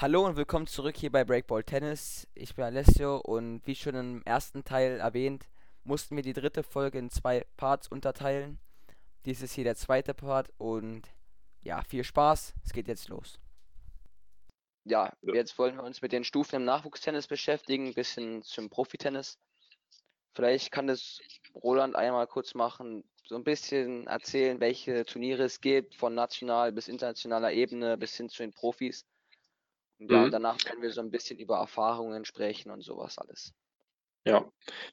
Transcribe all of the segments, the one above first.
Hallo und willkommen zurück hier bei Breakball Tennis. Ich bin Alessio und wie schon im ersten Teil erwähnt, mussten wir die dritte Folge in zwei Parts unterteilen. Dies ist hier der zweite Part und ja, viel Spaß. Es geht jetzt los. Ja, jetzt wollen wir uns mit den Stufen im Nachwuchstennis beschäftigen, ein bisschen zum Profitennis. Vielleicht kann das Roland einmal kurz machen, so ein bisschen erzählen, welche Turniere es gibt, von national bis internationaler Ebene bis hin zu den Profis. Und ja, Mhm. danach werden wir so ein bisschen über Erfahrungen sprechen und sowas alles. Ja,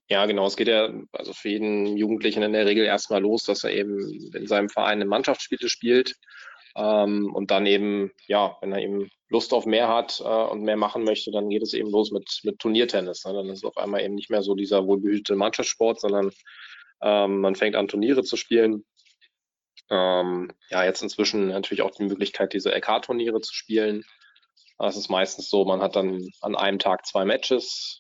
ja, genau. Es geht ja also für jeden Jugendlichen in der Regel erstmal los, dass er eben in seinem Verein eine Mannschaftsspiele spielt ähm, und dann eben, ja, wenn er eben Lust auf mehr hat äh, und mehr machen möchte, dann geht es eben los mit, mit Turniertennis. Ne? Dann ist es auf einmal eben nicht mehr so dieser wohlbehütete Mannschaftssport, sondern ähm, man fängt an, Turniere zu spielen. Ähm, ja, jetzt inzwischen natürlich auch die Möglichkeit, diese LK-Turniere zu spielen. Es ist meistens so, man hat dann an einem Tag zwei Matches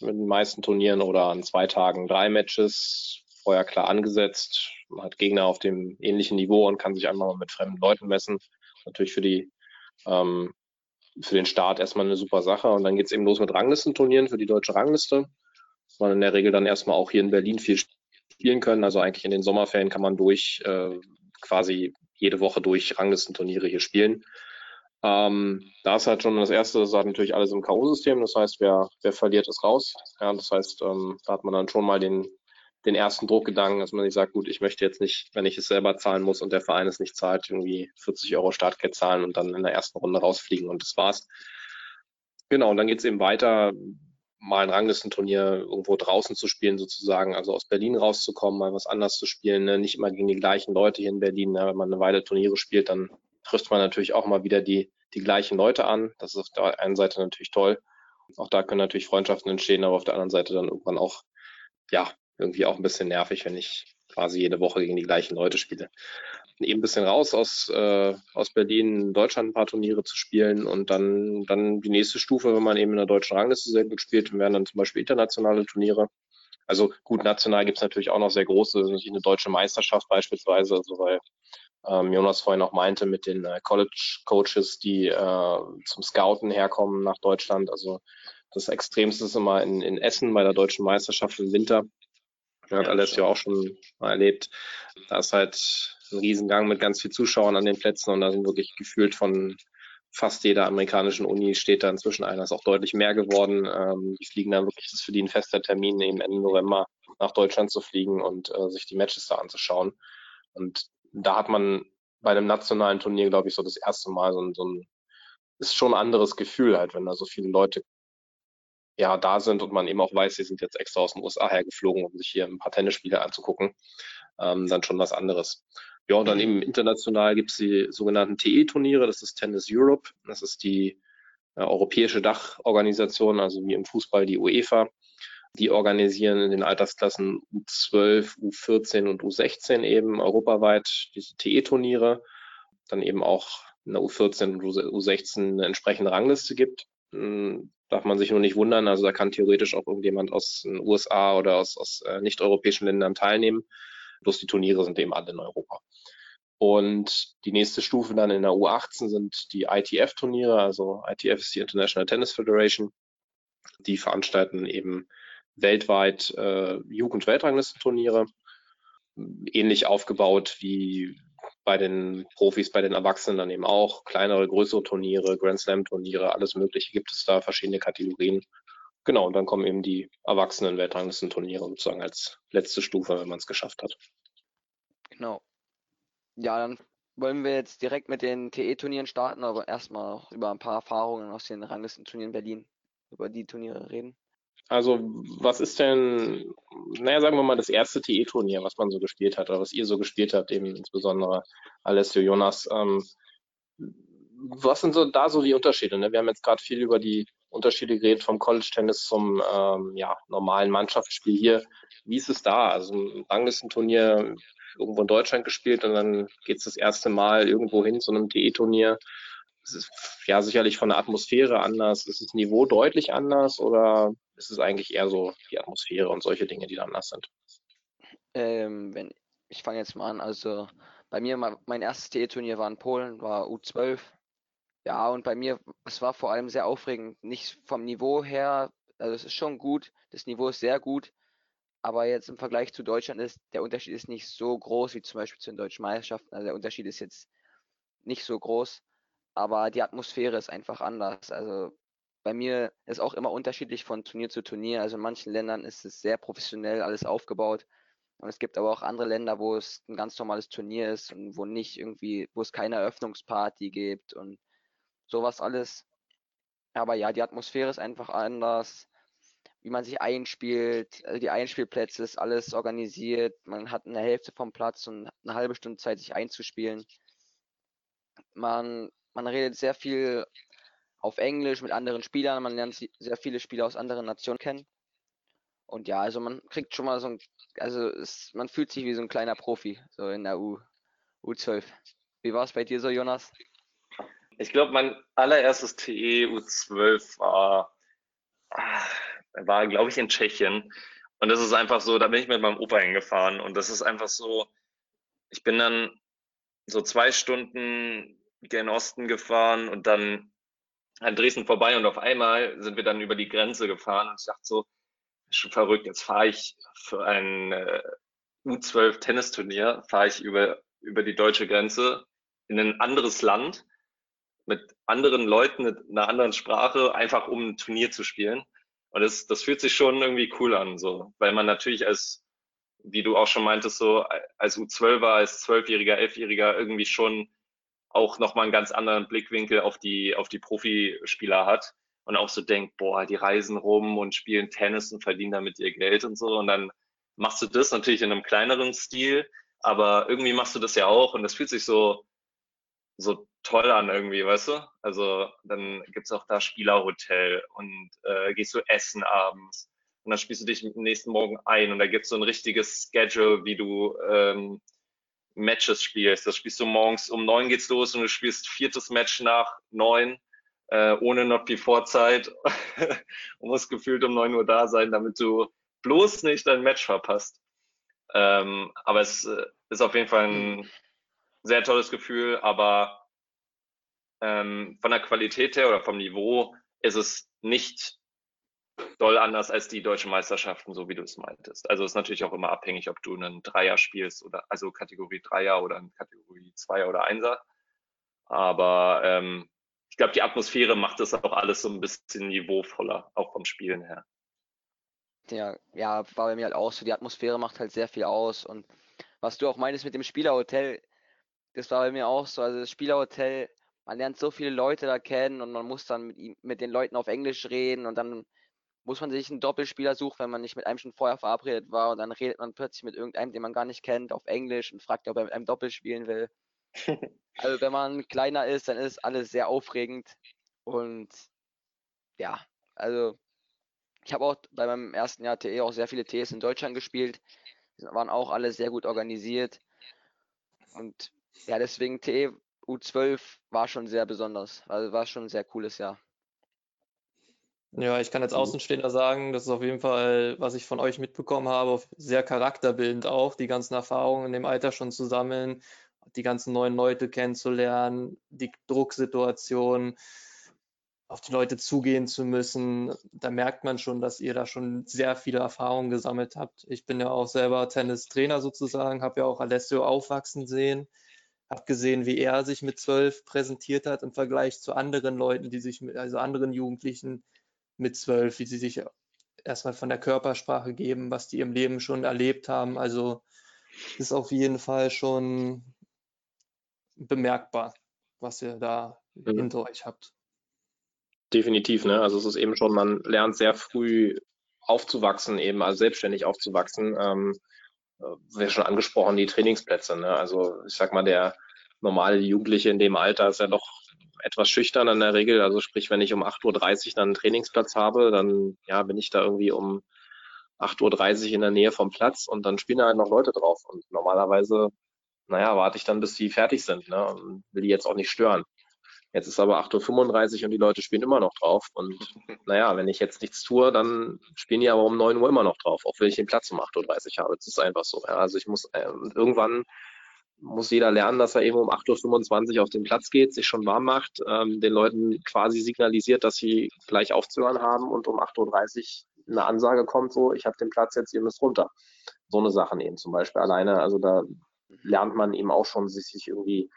mit den meisten Turnieren oder an zwei Tagen drei Matches, vorher klar angesetzt. Man hat Gegner auf dem ähnlichen Niveau und kann sich einmal mal mit fremden Leuten messen. Natürlich für die ähm, für den Start erstmal eine super Sache. Und dann geht's eben los mit Ranglistenturnieren für die deutsche Rangliste. Das man in der Regel dann erstmal auch hier in Berlin viel spielen können. Also eigentlich in den Sommerferien kann man durch äh, quasi jede Woche durch Ranglistenturniere hier spielen. Ähm, da ist halt schon das erste, das hat natürlich alles im K.O.-System. Das heißt, wer, wer verliert, ist raus. Ja, das heißt, ähm, da hat man dann schon mal den, den ersten Druckgedanken, dass man nicht sagt, gut, ich möchte jetzt nicht, wenn ich es selber zahlen muss und der Verein es nicht zahlt, irgendwie 40 Euro Startgeld zahlen und dann in der ersten Runde rausfliegen und das war's. Genau, und dann geht's eben weiter, mal ein Ranglistenturnier irgendwo draußen zu spielen, sozusagen, also aus Berlin rauszukommen, mal was anders zu spielen, ne? nicht immer gegen die gleichen Leute hier in Berlin. Ne? Wenn man eine Weile Turniere spielt, dann trifft man natürlich auch mal wieder die, die gleichen Leute an. Das ist auf der einen Seite natürlich toll. Auch da können natürlich Freundschaften entstehen, aber auf der anderen Seite dann irgendwann auch, ja, irgendwie auch ein bisschen nervig, wenn ich quasi jede Woche gegen die gleichen Leute spiele. Eben ein bisschen raus aus, äh, aus Berlin, in Deutschland ein paar Turniere zu spielen und dann, dann die nächste Stufe, wenn man eben in der deutschen Rangliste sehr gut spielt, wären dann zum Beispiel internationale Turniere. Also gut, national gibt's natürlich auch noch sehr große, natürlich eine deutsche Meisterschaft beispielsweise, also weil ähm, Jonas vorhin auch meinte, mit den äh, College-Coaches, die äh, zum Scouten herkommen nach Deutschland. Also das Extremste ist immer in, in Essen bei der deutschen Meisterschaft im Winter. Ja, hat alles ja auch schon mal erlebt. Da ist halt ein Riesengang mit ganz viel Zuschauern an den Plätzen und da sind wirklich gefühlt von fast jeder amerikanischen Uni steht da inzwischen einer, ist auch deutlich mehr geworden. Ähm, die fliegen dann wirklich, das ist für die ein fester Termin, eben Ende November nach Deutschland zu fliegen und äh, sich die Matches da anzuschauen. Und da hat man bei einem nationalen Turnier, glaube ich, so das erste Mal so ein, so ein ist schon ein anderes Gefühl halt, wenn da so viele Leute ja da sind und man eben auch weiß, sie sind jetzt extra aus den USA hergeflogen, um sich hier ein paar Tennisspiele anzugucken, ähm, dann schon was anderes. Ja, und dann eben international gibt's die sogenannten TE-Turniere, das ist Tennis Europe, das ist die äh, europäische Dachorganisation, also wie im Fußball die UEFA. Die organisieren in den Altersklassen U12, U14 und U16 eben europaweit diese TE-Turniere. Dann eben auch in der U14 und U16 eine entsprechende Rangliste gibt. Hm, Darf man sich nur nicht wundern, also da kann theoretisch auch irgendjemand aus den USA oder aus, aus äh, nicht-europäischen Ländern teilnehmen. Bloß die Turniere sind eben alle in Europa. Und die nächste Stufe dann in der U18 sind die ITF-Turniere, also ITF ist die International Tennis Federation. Die veranstalten eben weltweit äh, Jugend-Weltranglistenturniere, ähnlich aufgebaut wie bei den Profis, bei den Erwachsenen dann eben auch. Kleinere, größere Turniere, Grand Slam-Turniere, alles Mögliche gibt es da, verschiedene Kategorien. Genau, und dann kommen eben die erwachsenen Weltranglistenturniere sozusagen als letzte Stufe, wenn man es geschafft hat. Genau. Ja, dann wollen wir jetzt direkt mit den TE-Turnieren starten, aber erstmal auch über ein paar Erfahrungen aus den Ranglistenturnieren Berlin, über die Turniere reden. Also, was ist denn, naja, sagen wir mal, das erste TE-Turnier, was man so gespielt hat, oder was ihr so gespielt habt, eben insbesondere Alessio Jonas. Ähm, was sind so da so die Unterschiede? Ne? Wir haben jetzt gerade viel über die Unterschiede geredet vom College-Tennis zum ähm, ja, normalen Mannschaftsspiel hier. Wie ist es da? Also ein Ranglistenturnier irgendwo in Deutschland gespielt und dann geht es das erste Mal irgendwo hin zu einem TE-Turnier. Es ist ja sicherlich von der Atmosphäre anders. Ist das Niveau deutlich anders oder ist es eigentlich eher so die Atmosphäre und solche Dinge, die da anders sind? Ähm, wenn, ich fange jetzt mal an, also bei mir, mein, erstes TE-Turnier war in Polen, war U12. Ja, und bei mir, es war vor allem sehr aufregend. Nicht vom Niveau her, also es ist schon gut, das Niveau ist sehr gut, aber jetzt im Vergleich zu Deutschland ist der Unterschied ist nicht so groß wie zum Beispiel zu den deutschen Meisterschaften. Also der Unterschied ist jetzt nicht so groß, aber die Atmosphäre ist einfach anders. Also bei mir ist auch immer unterschiedlich von Turnier zu Turnier. Also in manchen Ländern ist es sehr professionell alles aufgebaut. Und es gibt aber auch andere Länder, wo es ein ganz normales Turnier ist und wo nicht irgendwie, wo es keine Eröffnungsparty gibt und sowas alles. Aber ja, die Atmosphäre ist einfach anders, wie man sich einspielt, also die Einspielplätze ist alles organisiert, man hat eine Hälfte vom Platz und eine halbe Stunde Zeit, sich einzuspielen. Man, man redet sehr viel auf Englisch mit anderen Spielern, man lernt sehr viele Spieler aus anderen Nationen kennen. Und ja, also man kriegt schon mal so ein, also es, man fühlt sich wie so ein kleiner Profi, so in der U, U12. Wie war es bei dir so, Jonas? Ich glaube, mein allererstes TE U12 war, war glaube ich, in Tschechien. Und das ist einfach so, da bin ich mit meinem Opa hingefahren. Und das ist einfach so, ich bin dann so zwei Stunden gen Osten gefahren und dann an Dresden vorbei und auf einmal sind wir dann über die Grenze gefahren und ich dachte so, schon verrückt, jetzt fahre ich für ein äh, U12 Tennisturnier, fahre ich über, über die deutsche Grenze in ein anderes Land mit anderen Leuten, mit einer anderen Sprache, einfach um ein Turnier zu spielen. Und das, das fühlt sich schon irgendwie cool an, so, weil man natürlich als, wie du auch schon meintest, so als U12er, als Zwölfjähriger, Elfjähriger irgendwie schon auch nochmal einen ganz anderen Blickwinkel auf die, auf die Profispieler hat und auch so denkt, boah, die reisen rum und spielen Tennis und verdienen damit ihr Geld und so. Und dann machst du das natürlich in einem kleineren Stil, aber irgendwie machst du das ja auch und das fühlt sich so, so toll an irgendwie, weißt du? Also dann gibt's auch da Spielerhotel und äh, gehst du essen abends und dann spielst du dich am nächsten Morgen ein und da gibt's so ein richtiges Schedule, wie du ähm, Matches spielst. Das spielst du morgens um neun geht's los und du spielst viertes Match nach neun äh, ohne noch die Vorzeit und musst gefühlt um neun Uhr da sein, damit du bloß nicht dein Match verpasst. Ähm, aber es äh, ist auf jeden Fall ein hm. sehr tolles Gefühl, aber ähm, von der Qualität her oder vom Niveau ist es nicht doll anders als die deutschen Meisterschaften, so wie du es meintest. Also ist natürlich auch immer abhängig, ob du einen Dreier spielst oder also Kategorie Dreier oder Kategorie Zweier oder Einser. Aber ähm, ich glaube, die Atmosphäre macht das auch alles so ein bisschen niveauvoller, auch vom Spielen her. Ja, ja, war bei mir halt auch so. Die Atmosphäre macht halt sehr viel aus. Und was du auch meinst mit dem Spielerhotel, das war bei mir auch so. Also das Spielerhotel, man lernt so viele Leute da kennen und man muss dann mit, ihm, mit den Leuten auf Englisch reden und dann muss man sich einen Doppelspieler suchen, wenn man nicht mit einem schon vorher verabredet war und dann redet man plötzlich mit irgendeinem, den man gar nicht kennt, auf Englisch und fragt, ob er mit einem Doppel spielen will. Also wenn man kleiner ist, dann ist alles sehr aufregend. Und ja, also ich habe auch bei meinem ersten Jahr TE auch sehr viele TEs in Deutschland gespielt. Die waren auch alle sehr gut organisiert. Und ja, deswegen TE U12 war schon sehr besonders. Also war schon ein sehr cooles Jahr. Ja, ich kann als Außenstehender sagen, das ist auf jeden Fall, was ich von euch mitbekommen habe, sehr charakterbildend auch, die ganzen Erfahrungen in dem Alter schon zu sammeln die ganzen neuen Leute kennenzulernen, die Drucksituation, auf die Leute zugehen zu müssen. Da merkt man schon, dass ihr da schon sehr viele Erfahrungen gesammelt habt. Ich bin ja auch selber Tennistrainer sozusagen, habe ja auch Alessio aufwachsen sehen, habe gesehen, wie er sich mit zwölf präsentiert hat im Vergleich zu anderen Leuten, die sich mit, also anderen Jugendlichen mit zwölf, wie sie sich erstmal von der Körpersprache geben, was die im Leben schon erlebt haben. Also ist auf jeden Fall schon bemerkbar, was ihr da mhm. hinter euch habt. Definitiv, ne? Also es ist eben schon, man lernt sehr früh aufzuwachsen, eben, also selbstständig aufzuwachsen. Ähm, äh, wir schon angesprochen, die Trainingsplätze, ne? Also ich sag mal, der normale Jugendliche in dem Alter ist ja doch etwas schüchtern in der Regel. Also sprich, wenn ich um 8.30 Uhr dann einen Trainingsplatz habe, dann ja, bin ich da irgendwie um 8.30 Uhr in der Nähe vom Platz und dann spielen da halt noch Leute drauf. Und normalerweise naja, warte ich dann, bis die fertig sind ne? und will die jetzt auch nicht stören. Jetzt ist aber 8.35 Uhr und die Leute spielen immer noch drauf. Und naja, wenn ich jetzt nichts tue, dann spielen die aber um 9 Uhr immer noch drauf, auch wenn ich den Platz um 8.30 Uhr habe. Das ist einfach so. Ja. Also ich muss äh, irgendwann muss jeder lernen, dass er eben um 8.25 Uhr auf den Platz geht, sich schon warm macht, ähm, den Leuten quasi signalisiert, dass sie gleich aufzuhören haben und um 8.30 Uhr eine Ansage kommt, so, ich habe den Platz jetzt, ihr müsst runter. So eine Sachen eben zum Beispiel alleine, also da lernt man eben auch schon, sich, sich irgendwie,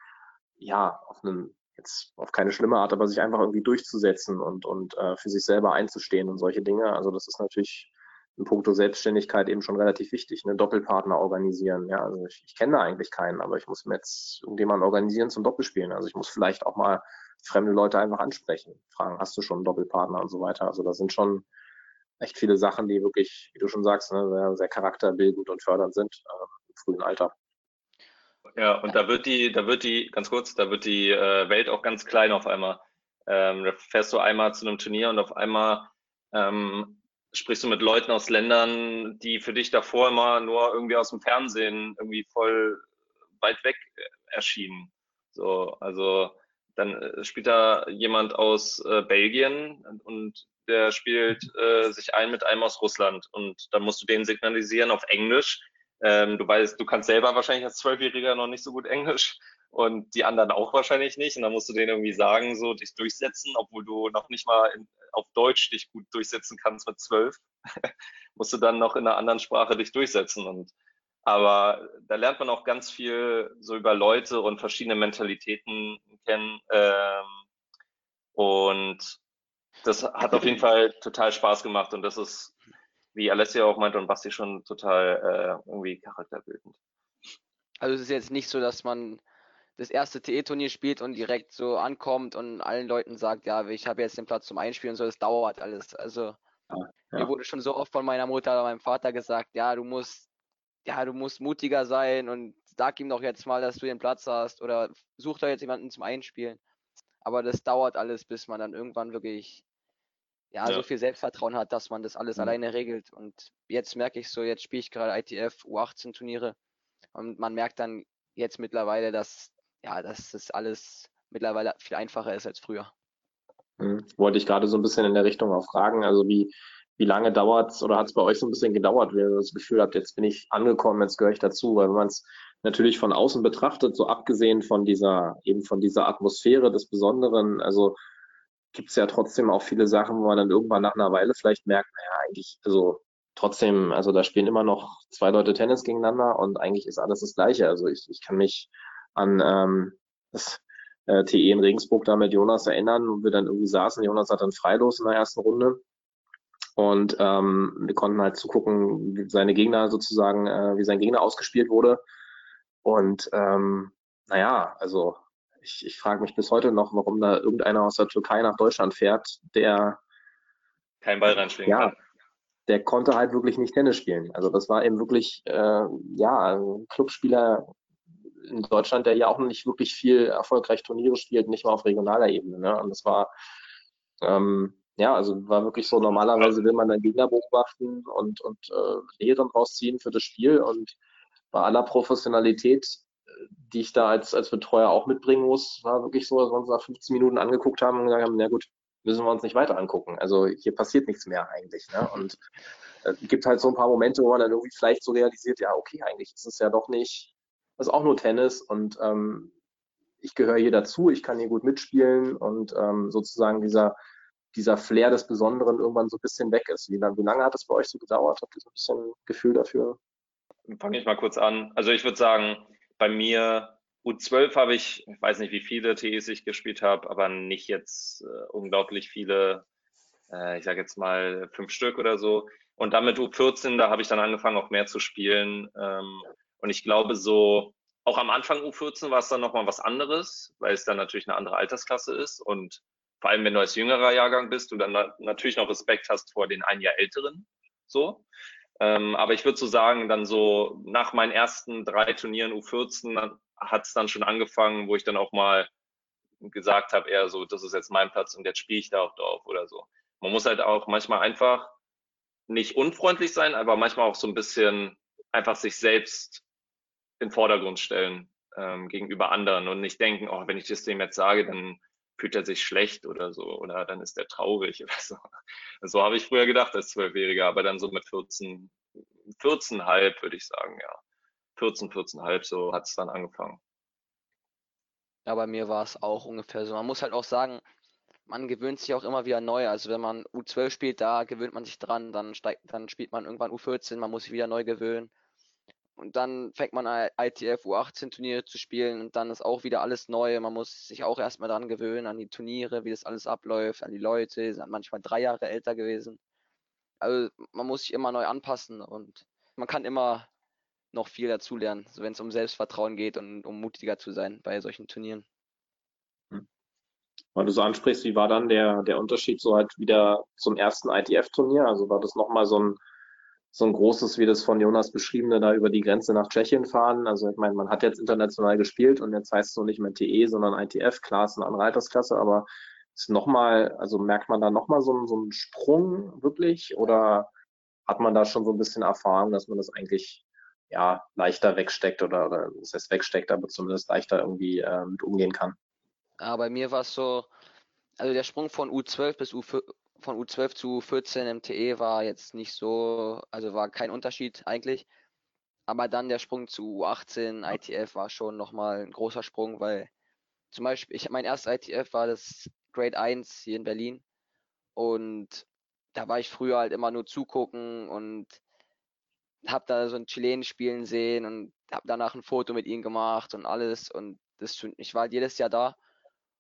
ja, auf einen, jetzt auf keine schlimme Art, aber sich einfach irgendwie durchzusetzen und, und äh, für sich selber einzustehen und solche Dinge. Also das ist natürlich in puncto Selbstständigkeit eben schon relativ wichtig, eine Doppelpartner organisieren. Ja, also ich, ich kenne da eigentlich keinen, aber ich muss mir jetzt irgendjemanden organisieren zum Doppelspielen. Also ich muss vielleicht auch mal fremde Leute einfach ansprechen, fragen, hast du schon einen Doppelpartner und so weiter. Also da sind schon echt viele Sachen, die wirklich, wie du schon sagst, ne, sehr, sehr charakterbildend und fördernd sind äh, im frühen Alter. Ja, und da wird die, da wird die, ganz kurz, da wird die äh, Welt auch ganz klein auf einmal. Ähm, da fährst du einmal zu einem Turnier und auf einmal ähm, sprichst du mit Leuten aus Ländern, die für dich davor immer nur irgendwie aus dem Fernsehen irgendwie voll weit weg erschienen. So, also dann äh, spielt da jemand aus äh, Belgien und der spielt äh, sich ein mit einem aus Russland und dann musst du denen signalisieren auf Englisch. Ähm, du weißt, du kannst selber wahrscheinlich als Zwölfjähriger noch nicht so gut Englisch und die anderen auch wahrscheinlich nicht. Und dann musst du denen irgendwie sagen, so dich durchsetzen, obwohl du noch nicht mal in, auf Deutsch dich gut durchsetzen kannst mit zwölf. musst du dann noch in einer anderen Sprache dich durchsetzen. Und aber da lernt man auch ganz viel so über Leute und verschiedene Mentalitäten kennen. Ähm, und das hat auf jeden Fall total Spaß gemacht. Und das ist, wie Alessia auch meinte und Basti schon total äh, irgendwie charakterbildend. Also es ist jetzt nicht so, dass man das erste TE-Turnier spielt und direkt so ankommt und allen Leuten sagt, ja, ich habe jetzt den Platz zum Einspielen und so, das dauert alles. Also ja, ja. mir wurde schon so oft von meiner Mutter oder meinem Vater gesagt, ja, du musst, ja, du musst mutiger sein und sag ihm doch jetzt mal, dass du den Platz hast oder such doch jetzt jemanden zum Einspielen. Aber das dauert alles, bis man dann irgendwann wirklich ja, ja. so viel Selbstvertrauen hat, dass man das alles mhm. alleine regelt. Und jetzt merke ich so, jetzt spiele ich gerade ITF U18 Turniere und man merkt dann jetzt mittlerweile, dass ja, dass das alles mittlerweile viel einfacher ist als früher. Hm. Wollte ich gerade so ein bisschen in der Richtung auch fragen, also wie, wie lange dauert es oder hat es bei euch so ein bisschen gedauert, wenn ihr das Gefühl habt, jetzt bin ich angekommen, jetzt gehöre ich dazu, weil wenn man es natürlich von außen betrachtet, so abgesehen von dieser, eben von dieser Atmosphäre des Besonderen, also gibt es ja trotzdem auch viele Sachen, wo man dann irgendwann nach einer Weile vielleicht merkt, naja, eigentlich, also trotzdem, also da spielen immer noch zwei Leute Tennis gegeneinander und eigentlich ist alles das Gleiche. Also ich, ich kann mich an ähm, das äh, TE in Regensburg da mit Jonas erinnern, wo wir dann irgendwie saßen. Jonas hat dann freilos in der ersten Runde. Und ähm, wir konnten halt zugucken, wie seine Gegner sozusagen, äh, wie sein Gegner ausgespielt wurde. Und ähm, naja, also ich, ich frage mich bis heute noch, warum da irgendeiner aus der Türkei nach Deutschland fährt, der kein Ball reinschwingen ja, kann. Der konnte halt wirklich nicht Tennis spielen. Also das war eben wirklich äh, ja ein Clubspieler in Deutschland, der ja auch nicht wirklich viel erfolgreich Turniere spielt, nicht mal auf regionaler Ebene. Ne? Und das war, ähm, ja, also war wirklich so, normalerweise will man dann Gegner beobachten und, und äh, Lehren rausziehen für das Spiel. Und bei aller Professionalität, die ich da als, als Betreuer auch mitbringen muss, war wirklich so, dass wir uns nach 15 Minuten angeguckt haben und gesagt haben, na gut, müssen wir uns nicht weiter angucken. Also hier passiert nichts mehr eigentlich. Ne? Und es äh, gibt halt so ein paar Momente, wo man dann irgendwie vielleicht so realisiert, ja, okay, eigentlich ist es ja doch nicht das ist auch nur Tennis und ähm, ich gehöre hier dazu, ich kann hier gut mitspielen und ähm, sozusagen dieser, dieser Flair des Besonderen irgendwann so ein bisschen weg ist. Wie, wie lange hat es bei euch so gedauert? Habt ihr so ein bisschen Gefühl dafür? Fange ich mal kurz an. Also ich würde sagen, bei mir U12 habe ich, ich weiß nicht, wie viele TEs ich gespielt habe, aber nicht jetzt äh, unglaublich viele, äh, ich sage jetzt mal fünf Stück oder so. Und damit U14, da habe ich dann angefangen, auch mehr zu spielen. Ähm, und ich glaube, so auch am Anfang U14 war es dann nochmal was anderes, weil es dann natürlich eine andere Altersklasse ist. Und vor allem, wenn du als jüngerer Jahrgang bist, du dann natürlich noch Respekt hast vor den ein Jahr älteren. So. Ähm, aber ich würde so sagen, dann so nach meinen ersten drei Turnieren U14 hat es dann schon angefangen, wo ich dann auch mal gesagt habe, eher so, das ist jetzt mein Platz und jetzt spiele ich da auch drauf oder so. Man muss halt auch manchmal einfach nicht unfreundlich sein, aber manchmal auch so ein bisschen einfach sich selbst den Vordergrund stellen ähm, gegenüber anderen und nicht denken, oh, wenn ich das dem jetzt sage, dann fühlt er sich schlecht oder so oder dann ist er traurig oder so. So habe ich früher gedacht als Zwölfjähriger, aber dann so mit 14, 14,5 würde ich sagen, ja. 14, 14,5, so hat es dann angefangen. Ja, bei mir war es auch ungefähr so. Man muss halt auch sagen, man gewöhnt sich auch immer wieder neu. Also wenn man U12 spielt, da gewöhnt man sich dran, dann steigt, dann spielt man irgendwann U14, man muss sich wieder neu gewöhnen. Und dann fängt man ITF U18 Turniere zu spielen und dann ist auch wieder alles neu. Man muss sich auch erstmal dran gewöhnen, an die Turniere, wie das alles abläuft, an die Leute, sind manchmal drei Jahre älter gewesen. Also man muss sich immer neu anpassen und man kann immer noch viel dazulernen, wenn es um Selbstvertrauen geht und um mutiger zu sein bei solchen Turnieren. Hm. Weil du so ansprichst, wie war dann der, der Unterschied so halt wieder zum ersten ITF-Turnier? Also war das nochmal so ein so ein großes, wie das von Jonas beschriebene, da über die Grenze nach Tschechien fahren. Also ich meine, man hat jetzt international gespielt und jetzt heißt es so nicht mehr TE, sondern ITF, klar ist eine andere Altersklasse, aber ist nochmal, also merkt man da nochmal so, so einen Sprung wirklich oder hat man da schon so ein bisschen Erfahrung, dass man das eigentlich ja leichter wegsteckt oder, oder das heißt wegsteckt, aber zumindest leichter irgendwie äh, mit umgehen kann? Ja, bei mir war es so, also der Sprung von U12 bis U4, von U12 zu 14 im TE war jetzt nicht so, also war kein Unterschied eigentlich. Aber dann der Sprung zu U18 ITF war schon nochmal ein großer Sprung, weil zum Beispiel, ich mein erstes ITF war das Grade 1 hier in Berlin. Und da war ich früher halt immer nur zugucken und hab da so ein Chilen spielen sehen und hab danach ein Foto mit ihm gemacht und alles. Und das, ich war halt jedes Jahr da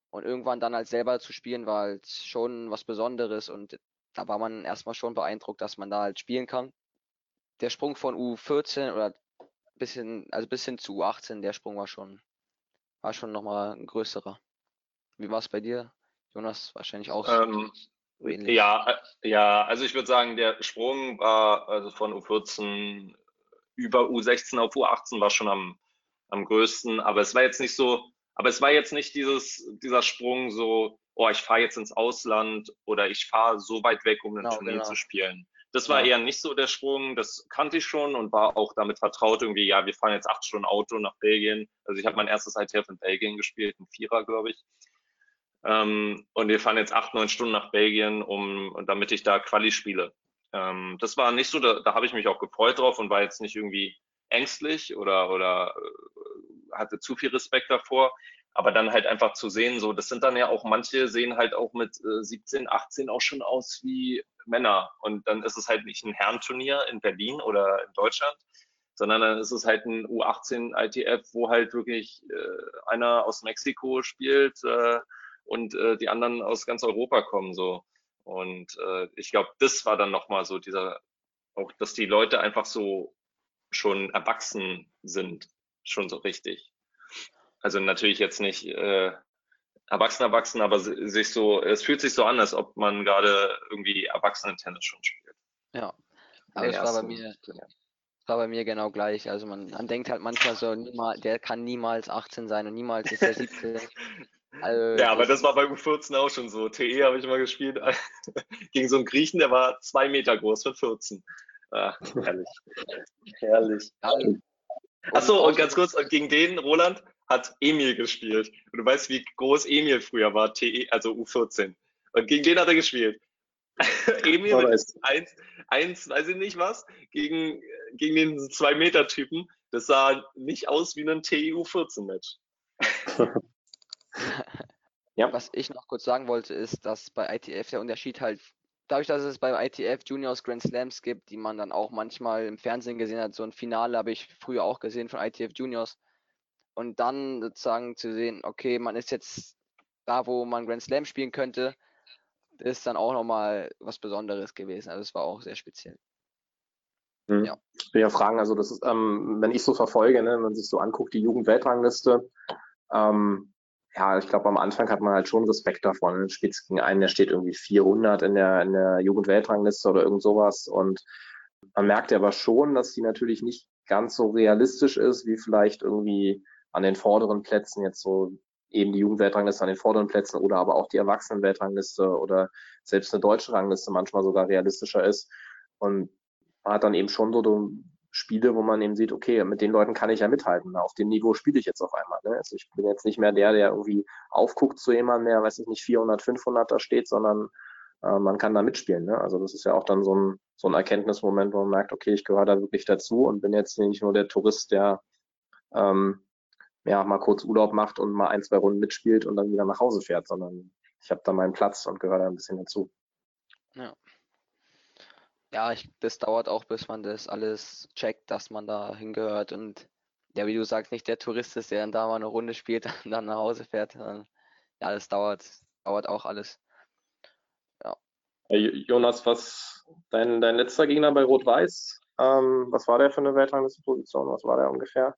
und irgendwann dann halt selber zu spielen, war halt schon was Besonderes und da war man erstmal schon beeindruckt, dass man da halt spielen kann. Der Sprung von U14 oder bisschen, also bis hin zu U18, der Sprung war schon, war schon nochmal ein größerer. Wie war es bei dir, Jonas? Wahrscheinlich auch ähm, so ähnlich. Ja, äh, ja, also ich würde sagen, der Sprung war also von U14 über U16 auf U18 war schon am, am größten, aber es war jetzt nicht so, aber es war jetzt nicht dieses, dieser Sprung so, oh, ich fahre jetzt ins Ausland oder ich fahre so weit weg, um ein genau, Turnier genau. zu spielen. Das war ja. eher nicht so der Sprung, das kannte ich schon und war auch damit vertraut, irgendwie, ja, wir fahren jetzt acht Stunden Auto nach Belgien. Also ich habe mein erstes ITF in Belgien gespielt, ein Vierer, glaube ich. Ähm, und wir fahren jetzt acht, neun Stunden nach Belgien, um, damit ich da Quali spiele. Ähm, das war nicht so, da, da habe ich mich auch gefreut drauf und war jetzt nicht irgendwie ängstlich oder, oder hatte zu viel Respekt davor. Aber dann halt einfach zu sehen, so, das sind dann ja auch, manche sehen halt auch mit äh, 17, 18 auch schon aus wie Männer. Und dann ist es halt nicht ein Herrenturnier in Berlin oder in Deutschland, sondern dann ist es halt ein U18 ITF, wo halt wirklich äh, einer aus Mexiko spielt äh, und äh, die anderen aus ganz Europa kommen so. Und äh, ich glaube, das war dann nochmal so dieser, auch dass die Leute einfach so schon erwachsen sind schon so richtig. Also natürlich jetzt nicht äh, erwachsen, erwachsen, aber sich so, es fühlt sich so an, als ob man gerade irgendwie Erwachsenen-Tennis schon spielt. Ja, aber es war bei mir, war bei mir genau gleich. Also man, man denkt halt manchmal so, niemals, der kann niemals 18 sein und niemals ist er 17. Also, ja, aber das war bei U14 auch schon so. TE habe ich mal gespielt gegen so einen Griechen, der war zwei Meter groß für 14. Ach, herrlich. herrlich. Achso, und ganz kurz, gegen den, Roland, hat Emil gespielt. Und du weißt, wie groß Emil früher war, TE, also U14. Und gegen den hat er gespielt. Emil mit eins, eins, weiß ich nicht was, gegen, gegen den 2-Meter-Typen. Das sah nicht aus wie ein TEU14-Match. ja. Was ich noch kurz sagen wollte, ist, dass bei ITF der Unterschied halt dadurch, dass es beim ITF Juniors Grand Slams gibt, die man dann auch manchmal im Fernsehen gesehen hat, so ein Finale habe ich früher auch gesehen von ITF Juniors. Und dann sozusagen zu sehen, okay, man ist jetzt da, wo man Grand Slam spielen könnte, ist dann auch nochmal was Besonderes gewesen. Also es war auch sehr speziell. Mhm. Ja. Ich will ja fragen, also das ist, ähm, wenn ich so verfolge, ne, wenn man sich so anguckt, die Jugendweltrangliste, ähm, ja, ich glaube, am Anfang hat man halt schon Respekt davon. Spielt gegen einen, der steht irgendwie 400 in der, in der Jugendweltrangliste oder irgend sowas. Und man merkt aber schon, dass die natürlich nicht ganz so realistisch ist, wie vielleicht irgendwie an den vorderen Plätzen jetzt so eben die Jugendweltrangliste an den vorderen Plätzen oder aber auch die Erwachsenenweltrangliste oder selbst eine deutsche Rangliste manchmal sogar realistischer ist. Und man hat dann eben schon so Spiele, wo man eben sieht, okay, mit den Leuten kann ich ja mithalten. Auf dem Niveau spiele ich jetzt auf einmal. Ne? Also ich bin jetzt nicht mehr der, der irgendwie aufguckt zu jemandem, der, weiß ich nicht, 400, 500 da steht, sondern äh, man kann da mitspielen. Ne? Also das ist ja auch dann so ein, so ein Erkenntnismoment, wo man merkt, okay, ich gehöre da wirklich dazu und bin jetzt nicht nur der Tourist, der ähm, ja, mal kurz Urlaub macht und mal ein, zwei Runden mitspielt und dann wieder nach Hause fährt, sondern ich habe da meinen Platz und gehöre da ein bisschen dazu. Ja. Ja, ich, das dauert auch, bis man das alles checkt, dass man da hingehört und ja, wie du sagst, nicht der Tourist ist, der dann da mal eine Runde spielt und dann nach Hause fährt. Ja, das dauert, dauert auch alles. Ja. Jonas, was dein, dein letzter Gegner bei Rot-Weiß, ähm, was war der für eine Weltranglistenposition? Was war der ungefähr?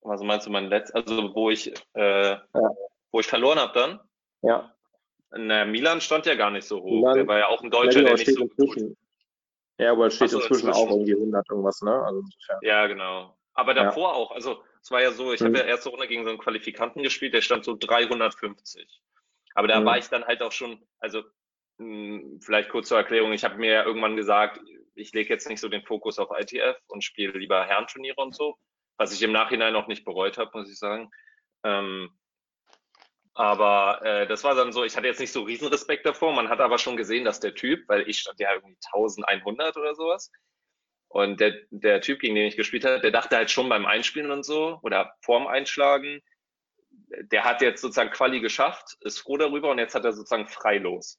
Was meinst du mein letzter, also wo ich, äh, ja. wo ich verloren habe dann? Ja. Na, Milan stand ja gar nicht so hoch. Milan, der war ja auch ein Deutscher, der nicht so inzwischen. gut. Ja, aber es steht so, inzwischen, inzwischen, auch irgendwie 100 irgendwas, ne? Also Ja, genau. Aber davor ja. auch. Also es war ja so, ich mhm. habe ja erste Runde gegen so einen Qualifikanten gespielt, der stand so 350. Aber da mhm. war ich dann halt auch schon, also mh, hm, vielleicht kurz zur Erklärung, ich habe mir ja irgendwann gesagt, ich lege jetzt nicht so den Fokus auf ITF und spiele lieber Herrenturniere und so, was ich im Nachhinein auch nicht bereut habe, muss ich sagen. Ähm, aber äh, das war dann so, ich hatte jetzt nicht so riesen Respekt davor. Man hat aber schon gesehen, dass der Typ, weil ich stand ja irgendwie 1100 oder sowas. Und der, der Typ, gegen den ich gespielt habe, der dachte halt schon beim Einspielen und so oder vorm Einschlagen, der hat jetzt sozusagen Quali geschafft, ist froh darüber und jetzt hat er sozusagen frei los.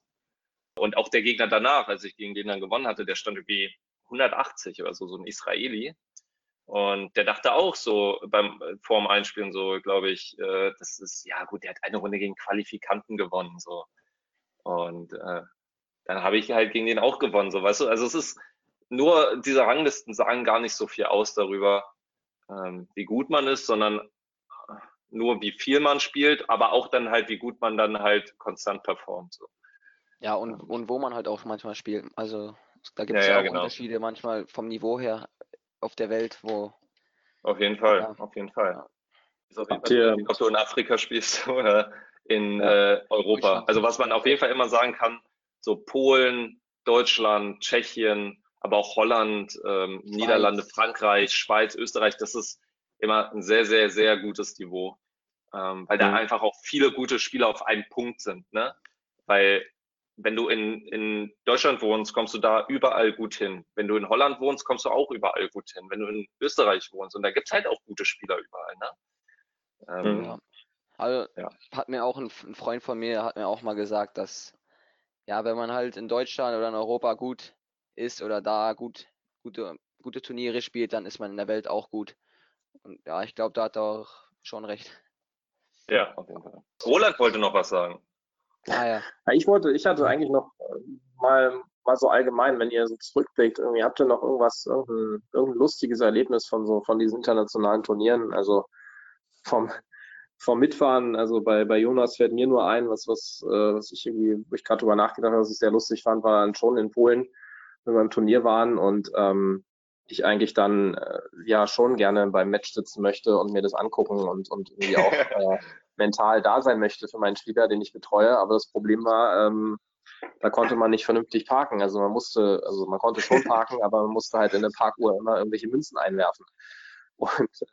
Und auch der Gegner danach, als ich gegen den dann gewonnen hatte, der stand irgendwie 180 oder so, so ein Israeli. Und der dachte auch so beim vorm Einspielen so, glaube ich, äh, das ist ja gut, der hat eine Runde gegen Qualifikanten gewonnen so. Und äh, dann habe ich halt gegen den auch gewonnen, so weißt du. Also es ist nur diese Ranglisten sagen gar nicht so viel aus darüber, ähm, wie gut man ist, sondern nur wie viel man spielt, aber auch dann halt, wie gut man dann halt konstant performt. So. Ja, und, und wo man halt auch manchmal spielt. Also da gibt es ja, ja, auch genau. Unterschiede manchmal vom Niveau her auf der Welt, wo. Auf jeden Fall, ja. auf jeden Fall. Ja. Ist auf jeden Fall ob du in Afrika spielst oder in ja. äh, Europa. Also was man auf jeden Fall immer sagen kann, so Polen, Deutschland, Tschechien, aber auch Holland, ähm, Niederlande, Frankreich, Schweiz, Österreich, das ist immer ein sehr, sehr, sehr gutes Niveau. Ähm, weil da einfach auch viele gute Spieler auf einem Punkt sind, ne? Weil wenn du in, in Deutschland wohnst, kommst du da überall gut hin. Wenn du in Holland wohnst, kommst du auch überall gut hin. Wenn du in Österreich wohnst, und da gibt's halt auch gute Spieler überall, ne? Ähm, ja. Also ja. hat mir auch ein, ein, Freund von mir hat mir auch mal gesagt, dass ja, wenn man halt in Deutschland oder in Europa gut ist oder da gut gute gute Turniere spielt, dann ist man in der Welt auch gut. Und ja, ich glaube, da hat er auch schon recht. Ja, auf jeden Fall. Roland wollte noch was sagen. Ah, ja. ja. Ich wollte, ich hatte eigentlich noch äh, mal, mal so allgemein, wenn ihr so zurückblickt, irgendwie habt ihr noch irgendwas, irgendein, irgendein lustiges Erlebnis von so, von diesen internationalen Turnieren, also vom, vom Mitfahren, also bei, bei Jonas fällt mir nur ein, was, was, äh, was ich irgendwie, wo ich gerade drüber nachgedacht habe, was ich sehr lustig fand, war dann schon in Polen, wenn wir im Turnier waren und ähm, ich eigentlich dann äh, ja schon gerne beim Match sitzen möchte und mir das angucken und, und irgendwie auch äh, mental da sein möchte für meinen Spieler, den ich betreue. Aber das Problem war, ähm, da konnte man nicht vernünftig parken. Also man musste, also man konnte schon parken, aber man musste halt in der Parkuhr immer irgendwelche Münzen einwerfen. Und äh,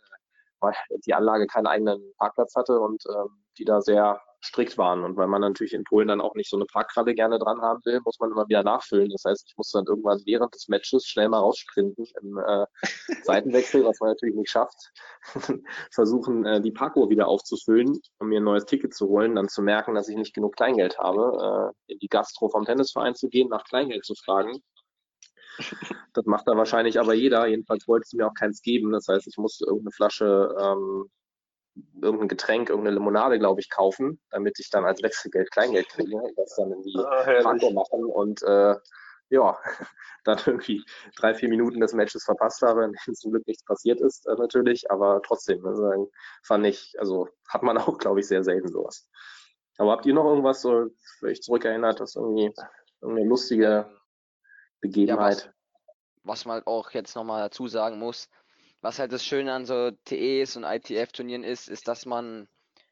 weil die Anlage keinen eigenen Parkplatz hatte und ähm, die da sehr strikt waren. Und weil man natürlich in Polen dann auch nicht so eine Parkkralle gerne dran haben will, muss man immer wieder nachfüllen. Das heißt, ich musste dann irgendwann während des Matches schnell mal raussprinten im äh, Seitenwechsel, was man natürlich nicht schafft. Versuchen, äh, die Parkuhr wieder aufzufüllen, um mir ein neues Ticket zu holen, dann zu merken, dass ich nicht genug Kleingeld habe, äh, in die Gastro vom Tennisverein zu gehen, nach Kleingeld zu fragen. Das macht dann wahrscheinlich aber jeder. Jedenfalls wollte es mir auch keins geben. Das heißt, ich musste irgendeine Flasche ähm, irgendein Getränk, irgendeine Limonade, glaube ich, kaufen, damit ich dann als Wechselgeld Kleingeld kriege und das dann in die ah, machen und äh, ja, dann irgendwie drei, vier Minuten des Matches verpasst habe, in denen zum Glück nichts passiert ist, äh, natürlich, aber trotzdem, also, fand ich, also hat man auch, glaube ich, sehr selten sowas. Aber habt ihr noch irgendwas, so vielleicht zurückerinnert, dass irgendwie irgendeine lustige Begebenheit? Ja, was, was man auch jetzt nochmal dazu sagen muss, was halt das Schöne an so TEs und ITF-Turnieren ist, ist, dass man,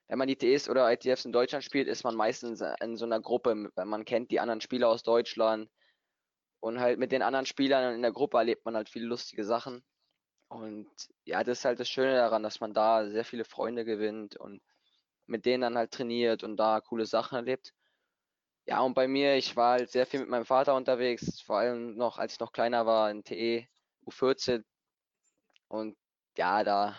wenn man die TEs oder ITFs in Deutschland spielt, ist man meistens in so einer Gruppe, weil man kennt die anderen Spieler aus Deutschland und halt mit den anderen Spielern in der Gruppe erlebt man halt viele lustige Sachen. Und ja, das ist halt das Schöne daran, dass man da sehr viele Freunde gewinnt und mit denen dann halt trainiert und da coole Sachen erlebt. Ja, und bei mir, ich war halt sehr viel mit meinem Vater unterwegs, vor allem noch, als ich noch kleiner war, in TE U14. Und ja, da,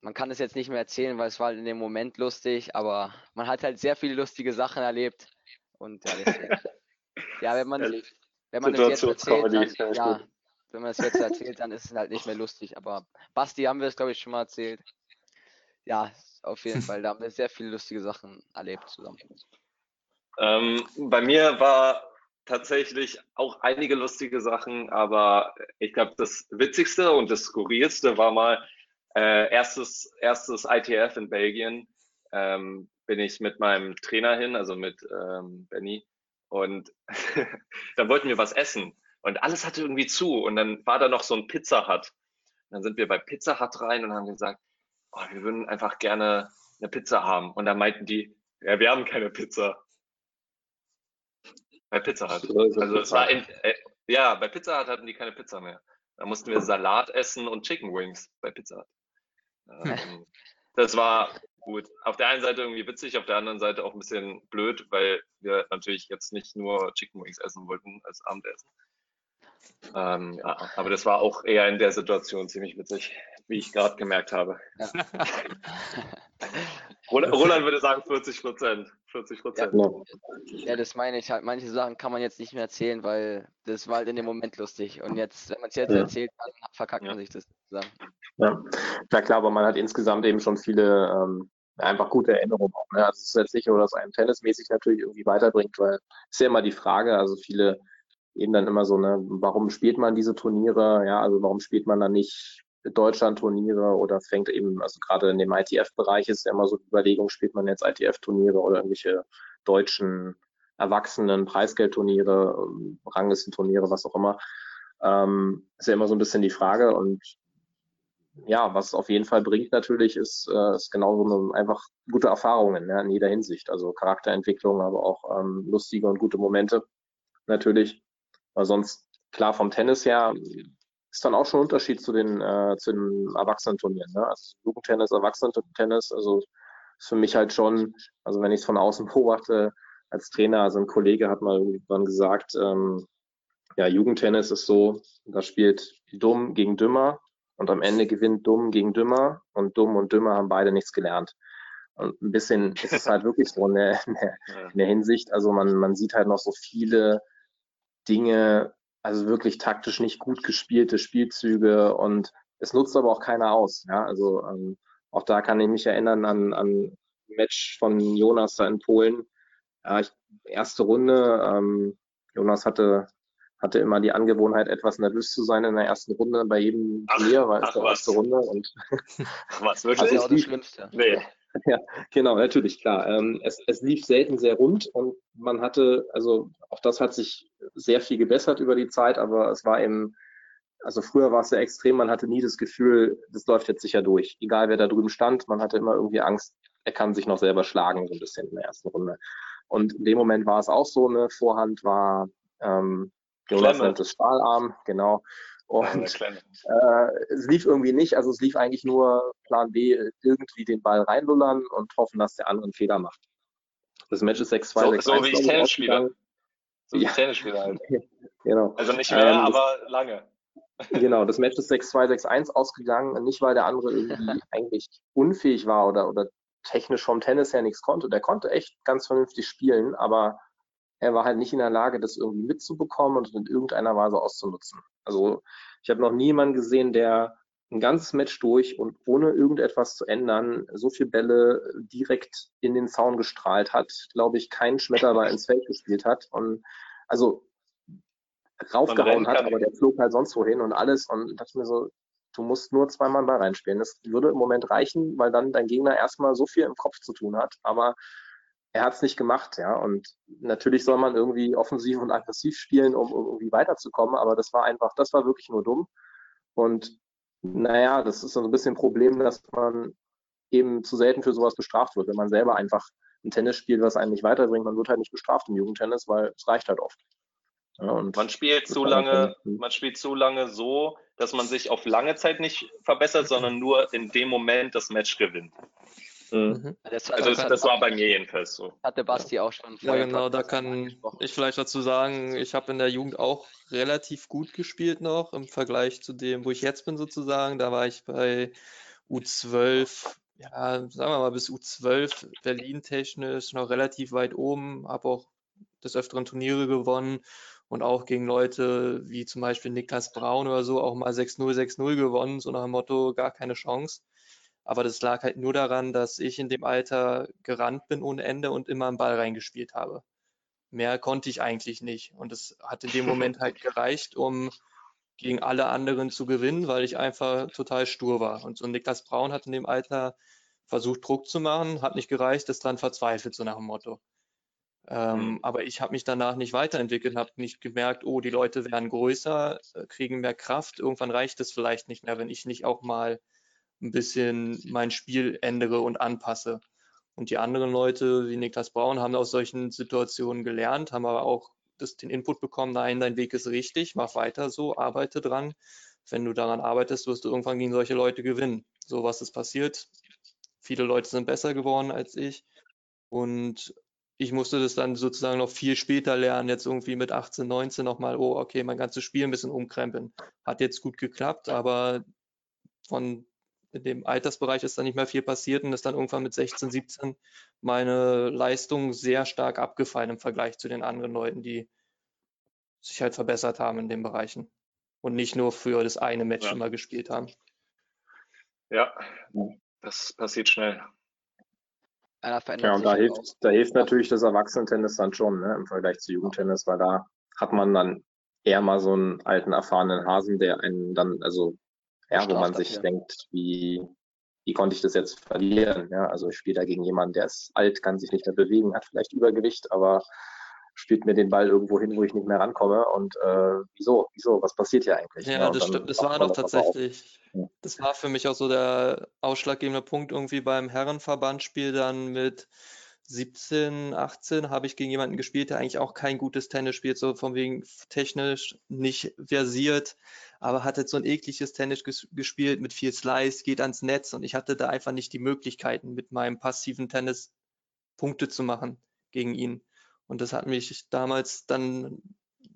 man kann es jetzt nicht mehr erzählen, weil es war halt in dem Moment lustig, aber man hat halt sehr viele lustige Sachen erlebt. Und ja, deswegen. ja, wenn man, wenn man es jetzt erzählt, dann, ja, wenn man es jetzt erzählt, dann ist es halt nicht mehr lustig. Aber Basti haben wir es, glaube ich, schon mal erzählt. Ja, auf jeden Fall, da haben wir sehr viele lustige Sachen erlebt zusammen. Ähm, bei mir war tatsächlich auch einige lustige Sachen, aber ich glaube, das Witzigste und das Skurrilste war mal äh, erstes, erstes ITF in Belgien. Ähm, bin ich mit meinem Trainer hin, also mit ähm, Benny, und dann wollten wir was essen und alles hatte irgendwie zu und dann war da noch so ein Pizza Hut. dann sind wir bei Pizza Hut rein und haben gesagt, oh, wir würden einfach gerne eine Pizza haben. Und dann meinten die, ja, wir haben keine Pizza. Bei Pizza Hut. Also es war in, äh, ja, bei Pizza Hut hatten die keine Pizza mehr. Da mussten wir Salat essen und Chicken Wings bei Pizza Hut. Ähm, das war gut. Auf der einen Seite irgendwie witzig, auf der anderen Seite auch ein bisschen blöd, weil wir natürlich jetzt nicht nur Chicken Wings essen wollten als Abendessen. Ähm, ja, aber das war auch eher in der Situation ziemlich witzig, wie ich gerade gemerkt habe. Ja. Roland würde sagen 40 Prozent. 40 Prozent. Ja, ja, das meine ich halt. Manche Sachen kann man jetzt nicht mehr erzählen, weil das war halt in dem Moment lustig. Und jetzt, wenn man es jetzt ja. erzählt, dann verkackt man sich das zusammen. Ja. ja, klar, aber man hat insgesamt eben schon viele ähm, einfach gute Erinnerungen auch. Ne? Also es ist jetzt nicht nur, dass einen tennismäßig natürlich irgendwie weiterbringt, weil ist ja immer die Frage, also viele eben dann immer so, ne, warum spielt man diese Turniere? Ja, also warum spielt man dann nicht Deutschland-Turniere oder fängt eben, also gerade in dem ITF-Bereich ist ja immer so die Überlegung, spielt man jetzt ITF-Turniere oder irgendwelche deutschen Erwachsenen, Preisgeldturniere, Ranglistenturniere, was auch immer. Ähm, ist ja immer so ein bisschen die Frage und ja, was auf jeden Fall bringt natürlich, ist, äh, ist genauso einfach gute Erfahrungen ja, in jeder Hinsicht. Also Charakterentwicklung, aber auch ähm, lustige und gute Momente natürlich. Weil sonst, klar, vom Tennis her ist dann auch schon ein Unterschied zu den, äh, zu den Erwachsenenturnieren. Ne? Also Jugendtennis, Erwachsenentennis, also ist für mich halt schon, also wenn ich es von außen beobachte, als Trainer, also ein Kollege hat mal irgendwann gesagt, ähm, ja, Jugendtennis ist so, da spielt dumm gegen dümmer und am Ende gewinnt dumm gegen dümmer und dumm und dümmer haben beide nichts gelernt. Und ein bisschen ist es halt wirklich so in der, in der, in der Hinsicht, also man, man sieht halt noch so viele Dinge, also wirklich taktisch nicht gut gespielte Spielzüge und es nutzt aber auch keiner aus. Ja, also ähm, auch da kann ich mich erinnern an, an Match von Jonas da in Polen. Ja, ich, erste Runde, ähm, Jonas hatte, hatte immer die Angewohnheit, etwas nervös zu sein in der ersten Runde bei jedem Turnier, weil es die erste Runde und was wirklich? Also auch das Schlimmste. Nee. Ja, genau, natürlich, klar. Ähm, es, es lief selten sehr rund und man hatte, also auch das hat sich sehr viel gebessert über die Zeit, aber es war eben, also früher war es sehr extrem, man hatte nie das Gefühl, das läuft jetzt sicher durch. Egal wer da drüben stand, man hatte immer irgendwie Angst, er kann sich noch selber schlagen, so ein bisschen in der ersten Runde. Und in dem Moment war es auch so, eine Vorhand war ähm, Jonas nennt es Stahlarm, genau. Und äh, es lief irgendwie nicht, also es lief eigentlich nur Plan B, irgendwie den Ball reinlullern und hoffen, dass der andere einen Fehler macht. Das Match ist 6-2, so, 6 So wie ich Tennis spiele. So wie ja. ich Tennis spiele halt. genau. Also nicht mehr, ähm, aber lange. genau, das Match ist 6-2, 6-1 ausgegangen, nicht weil der andere irgendwie eigentlich unfähig war oder, oder technisch vom Tennis her nichts konnte. Der konnte echt ganz vernünftig spielen, aber er war halt nicht in der Lage, das irgendwie mitzubekommen und in irgendeiner Weise auszunutzen. Also ich habe noch niemanden gesehen, der ein ganzes Match durch und ohne irgendetwas zu ändern, so viele Bälle direkt in den Zaun gestrahlt hat, glaube ich, keinen Schmetterball ins Feld gespielt hat und also raufgehauen hat, aber der flog halt sonst wohin und alles und dachte mir so, du musst nur zweimal Ball reinspielen. Das würde im Moment reichen, weil dann dein Gegner erstmal so viel im Kopf zu tun hat, aber er hat es nicht gemacht, ja. Und natürlich soll man irgendwie offensiv und aggressiv spielen, um, um irgendwie weiterzukommen, aber das war einfach, das war wirklich nur dumm. Und naja, das ist so ein bisschen ein Problem, dass man eben zu selten für sowas bestraft wird. Wenn man selber einfach ein Tennis spielt, was einen nicht weiterbringt, man wird halt nicht bestraft im Jugendtennis, weil es reicht halt oft. Ja, man spielt zu lange, man spielt zu lange so, dass man sich auf lange Zeit nicht verbessert, sondern nur in dem Moment das Match gewinnt. Mhm. Das, also das, das war bei mir jedenfalls so. Hatte Basti auch schon. Ja, genau, da kann ich vielleicht dazu sagen, ich habe in der Jugend auch relativ gut gespielt noch im Vergleich zu dem, wo ich jetzt bin sozusagen. Da war ich bei U12, ja, sagen wir mal bis U12 Berlin technisch noch relativ weit oben, habe auch des Öfteren Turniere gewonnen und auch gegen Leute wie zum Beispiel Niklas Braun oder so auch mal 6-0, 6-0 gewonnen, so nach dem Motto, gar keine Chance. Aber das lag halt nur daran, dass ich in dem Alter gerannt bin ohne Ende und immer einen Ball reingespielt habe. Mehr konnte ich eigentlich nicht. Und es hat in dem Moment halt gereicht, um gegen alle anderen zu gewinnen, weil ich einfach total stur war. Und so Niklas Braun hat in dem Alter versucht, Druck zu machen, hat nicht gereicht, ist dran verzweifelt, so nach dem Motto. Ähm, mhm. Aber ich habe mich danach nicht weiterentwickelt, habe nicht gemerkt, oh, die Leute werden größer, äh, kriegen mehr Kraft. Irgendwann reicht es vielleicht nicht mehr, wenn ich nicht auch mal ein bisschen mein Spiel ändere und anpasse. Und die anderen Leute wie Niklas Braun haben aus solchen Situationen gelernt, haben aber auch das, den Input bekommen, nein, dein Weg ist richtig, mach weiter so, arbeite dran. Wenn du daran arbeitest, wirst du irgendwann gegen solche Leute gewinnen. So was ist passiert. Viele Leute sind besser geworden als ich. Und ich musste das dann sozusagen noch viel später lernen, jetzt irgendwie mit 18, 19 nochmal, oh, okay, mein ganzes Spiel ein bisschen umkrempeln. Hat jetzt gut geklappt, aber von in dem Altersbereich ist dann nicht mehr viel passiert und ist dann irgendwann mit 16, 17 meine Leistung sehr stark abgefallen im Vergleich zu den anderen Leuten, die sich halt verbessert haben in den Bereichen und nicht nur für das eine Match ja. immer gespielt haben. Ja, das passiert schnell. Ja, und da hilft, da hilft natürlich das Erwachsenentennis dann schon, ne, im Vergleich zu Jugendtennis, weil da hat man dann eher mal so einen alten, erfahrenen Hasen, der einen dann, also, ja, wo man sich ja. denkt, wie, wie konnte ich das jetzt verlieren? Ja, also ich spiele da gegen jemanden, der ist alt, kann sich nicht mehr bewegen, hat vielleicht Übergewicht, aber spielt mir den Ball irgendwo hin, wo ich nicht mehr rankomme. Und äh, wieso, wieso, was passiert hier eigentlich? Ja, ja das stimmt. Das war doch tatsächlich, ja. das war für mich auch so der ausschlaggebende Punkt irgendwie beim Herrenverbandspiel dann mit 17, 18 habe ich gegen jemanden gespielt, der eigentlich auch kein gutes Tennis spielt, so von wegen technisch nicht versiert, aber hat jetzt so ein ekliges Tennis ges gespielt mit viel Slice, geht ans Netz und ich hatte da einfach nicht die Möglichkeiten, mit meinem passiven Tennis Punkte zu machen gegen ihn. Und das hat mich damals dann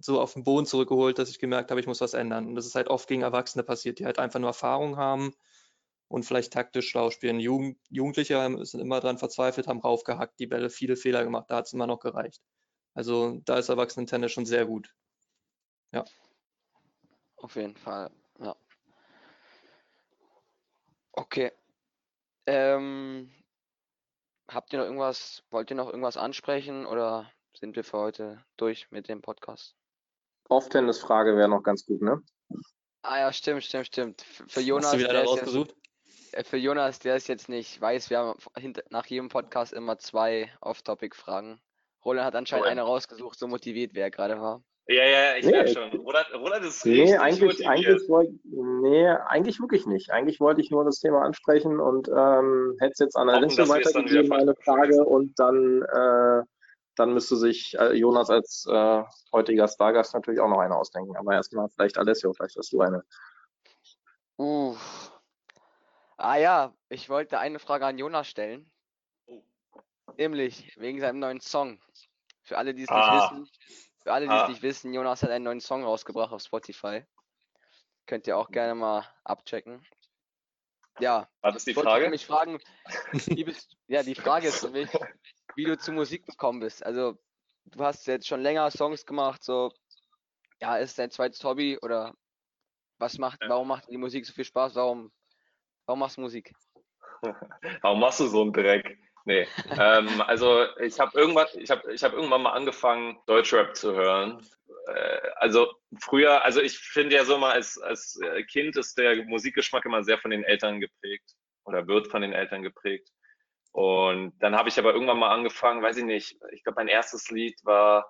so auf den Boden zurückgeholt, dass ich gemerkt habe, ich muss was ändern. Und das ist halt oft gegen Erwachsene passiert, die halt einfach nur Erfahrung haben und vielleicht taktisch schlau spielen. Jugend, Jugendliche sind immer dran verzweifelt, haben raufgehackt, die Bälle, viele Fehler gemacht, da hat es immer noch gereicht. Also da ist Erwachsenen-Tennis schon sehr gut. Ja. Auf jeden Fall, ja. Okay. Ähm, habt ihr noch irgendwas, wollt ihr noch irgendwas ansprechen oder sind wir für heute durch mit dem Podcast. Off-Tennis-Frage wäre noch ganz gut, ne? Ah ja, stimmt, stimmt, stimmt. Für Jonas, Hast du wieder rausgesucht? Äh, für Jonas, der es jetzt nicht weiß, wir haben nach jedem Podcast immer zwei Off-Topic-Fragen. Roland hat anscheinend oh, eine rausgesucht, so motiviert, wer er gerade war. Ja, ja, ich nee, merke schon. Roland, Roland ist nee, richtig eigentlich, eigentlich, wollt, nee, eigentlich wirklich nicht. Eigentlich wollte ich nur das Thema ansprechen und ähm, hätte es jetzt an der Liste weitergegeben, eine Frage, und dann äh, dann müsste sich äh, Jonas als äh, heutiger Stargast natürlich auch noch eine ausdenken. Aber erstmal vielleicht Alessio, vielleicht hast du eine. Uh. Ah ja, ich wollte eine Frage an Jonas stellen. Nämlich wegen seinem neuen Song. Für alle, die es ah. nicht wissen. Für alle, die ah. es nicht wissen, Jonas hat einen neuen Song rausgebracht auf Spotify. Könnt ihr auch gerne mal abchecken. Ja. War das die Frage? Ich mich fragen, bist, ja, die Frage ist für mich, wie du zur Musik gekommen bist. Also, du hast jetzt schon länger Songs gemacht, so, ja, ist dein zweites Hobby oder was macht, warum macht die Musik so viel Spaß? Warum, warum machst du Musik? warum machst du so einen Dreck? Nee, ähm, also ich habe irgendwann, ich habe, ich habe irgendwann mal angefangen, Deutschrap zu hören. Äh, also früher, also ich finde ja so mal als, als Kind ist der Musikgeschmack immer sehr von den Eltern geprägt oder wird von den Eltern geprägt. Und dann habe ich aber irgendwann mal angefangen, weiß ich nicht, ich glaube, mein erstes Lied war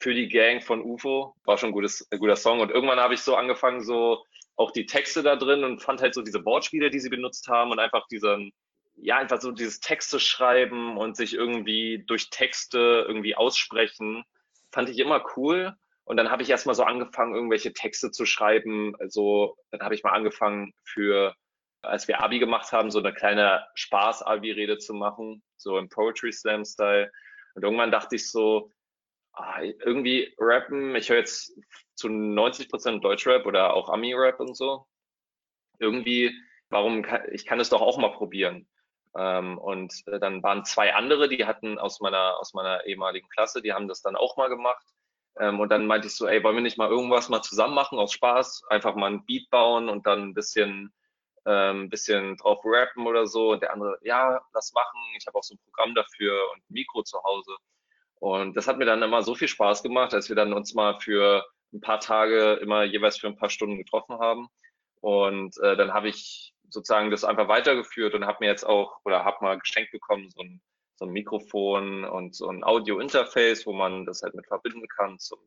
für die Gang von UFO, war schon ein, gutes, ein guter Song. Und irgendwann habe ich so angefangen, so auch die Texte da drin und fand halt so diese Wortspiele, die sie benutzt haben und einfach diesen, ja, einfach so dieses Texte schreiben und sich irgendwie durch Texte irgendwie aussprechen, fand ich immer cool. Und dann habe ich erstmal so angefangen, irgendwelche Texte zu schreiben. Also dann habe ich mal angefangen für als wir Abi gemacht haben, so eine kleine Spaß-Abi-Rede zu machen, so im Poetry Slam-Style. Und irgendwann dachte ich so, irgendwie rappen, ich höre jetzt zu 90 Prozent Deutschrap oder auch Ami-Rap und so. Irgendwie, warum kann, ich kann es doch auch mal probieren. Ähm, und äh, dann waren zwei andere, die hatten aus meiner, aus meiner ehemaligen Klasse, die haben das dann auch mal gemacht. Ähm, und dann meinte ich so, ey, wollen wir nicht mal irgendwas mal zusammen machen aus Spaß? Einfach mal ein Beat bauen und dann ein bisschen, ähm, bisschen drauf rappen oder so. Und der andere, ja, lass machen. Ich habe auch so ein Programm dafür und ein Mikro zu Hause. Und das hat mir dann immer so viel Spaß gemacht, als wir dann uns mal für ein paar Tage immer jeweils für ein paar Stunden getroffen haben. Und äh, dann habe ich sozusagen das einfach weitergeführt und habe mir jetzt auch oder habe mal geschenkt bekommen so ein, so ein Mikrofon und so ein Audio-Interface, wo man das halt mit verbinden kann zum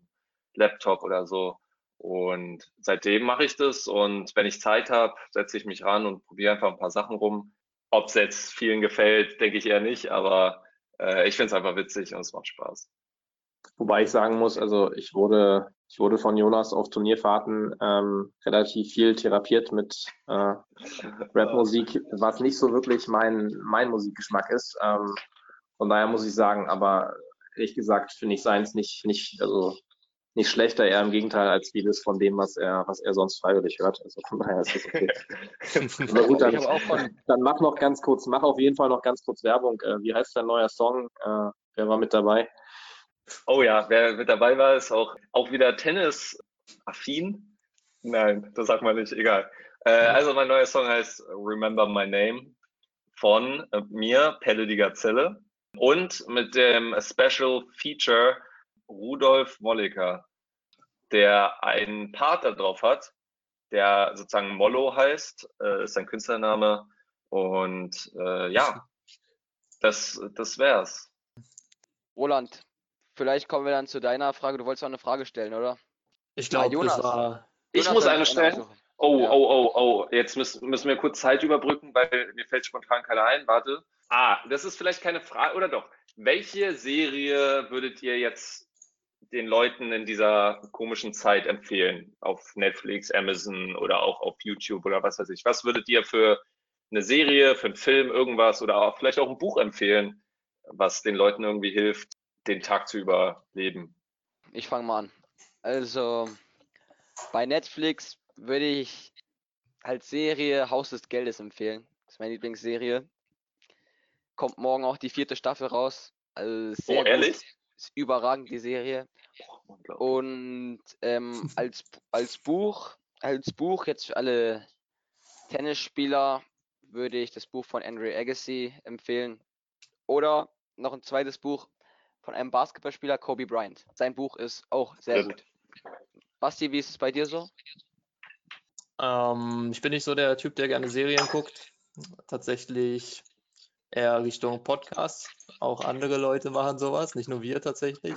Laptop oder so. Und seitdem mache ich das und wenn ich Zeit habe, setze ich mich ran und probiere einfach ein paar Sachen rum. Ob es jetzt vielen gefällt, denke ich eher nicht, aber äh, ich finde es einfach witzig und es macht Spaß. Wobei ich sagen muss, also ich wurde, ich wurde von Jonas auf Turnierfahrten ähm, relativ viel therapiert mit äh, Rapmusik, was nicht so wirklich mein, mein Musikgeschmack ist. Ähm, von daher muss ich sagen, aber ehrlich gesagt finde ich seins nicht, nicht, also nicht schlechter, eher im Gegenteil als vieles von dem, was er, was er sonst freiwillig hört. Also von daher ist das okay. Aber gut, dann, dann mach noch ganz kurz, mach auf jeden Fall noch ganz kurz Werbung. Äh, wie heißt dein neuer Song? Äh, wer war mit dabei? Oh ja, wer mit dabei war, ist auch, auch wieder Tennis-affin. Nein, das sagt man nicht, egal. Äh, also mein neuer Song heißt Remember My Name von mir, Pelle die Gazelle. Und mit dem Special Feature Rudolf Molliker, der einen Part da drauf hat, der sozusagen Mollo heißt, äh, ist sein Künstlername. Und äh, ja, das, das wär's. Roland, vielleicht kommen wir dann zu deiner Frage. Du wolltest auch eine Frage stellen, oder? Ich glaube, das war. Ich muss eine stellen. Oh, ja. oh, oh, oh. Jetzt müssen, müssen wir kurz Zeit überbrücken, weil mir fällt spontan keiner ein. Warte. Ah, das ist vielleicht keine Frage, oder doch? Welche Serie würdet ihr jetzt den Leuten in dieser komischen Zeit empfehlen? Auf Netflix, Amazon oder auch auf YouTube oder was weiß ich. Was würdet ihr für eine Serie, für einen Film, irgendwas oder auch vielleicht auch ein Buch empfehlen, was den Leuten irgendwie hilft, den Tag zu überleben? Ich fange mal an. Also bei Netflix würde ich als Serie Haus des Geldes empfehlen. Das ist meine Lieblingsserie. Kommt morgen auch die vierte Staffel raus. Also sehr oh, ehrlich? Gut. Ist überragend, die Serie. Und ähm, als, als Buch, als Buch jetzt für alle Tennisspieler würde ich das Buch von Andre Agassi empfehlen. Oder noch ein zweites Buch von einem Basketballspieler, Kobe Bryant. Sein Buch ist auch sehr gut. Basti, wie ist es bei dir so? Ähm, ich bin nicht so der Typ, der gerne Serien guckt. Tatsächlich eher Richtung Podcast. Auch andere Leute machen sowas, nicht nur wir tatsächlich.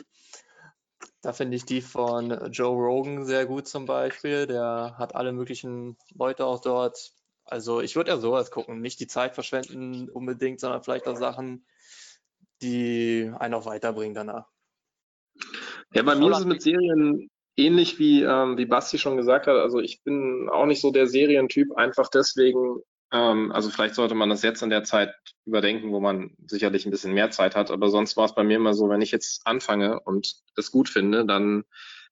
Da finde ich die von Joe Rogan sehr gut zum Beispiel. Der hat alle möglichen Leute auch dort. Also ich würde ja sowas gucken, nicht die Zeit verschwenden unbedingt, sondern vielleicht auch Sachen, die einen auch weiterbringen danach. Ja, bei mir ist es mit Serien ähnlich wie, ähm, wie Basti schon gesagt hat. Also ich bin auch nicht so der Serientyp, einfach deswegen, also vielleicht sollte man das jetzt in der Zeit überdenken, wo man sicherlich ein bisschen mehr Zeit hat. Aber sonst war es bei mir immer so, wenn ich jetzt anfange und es gut finde, dann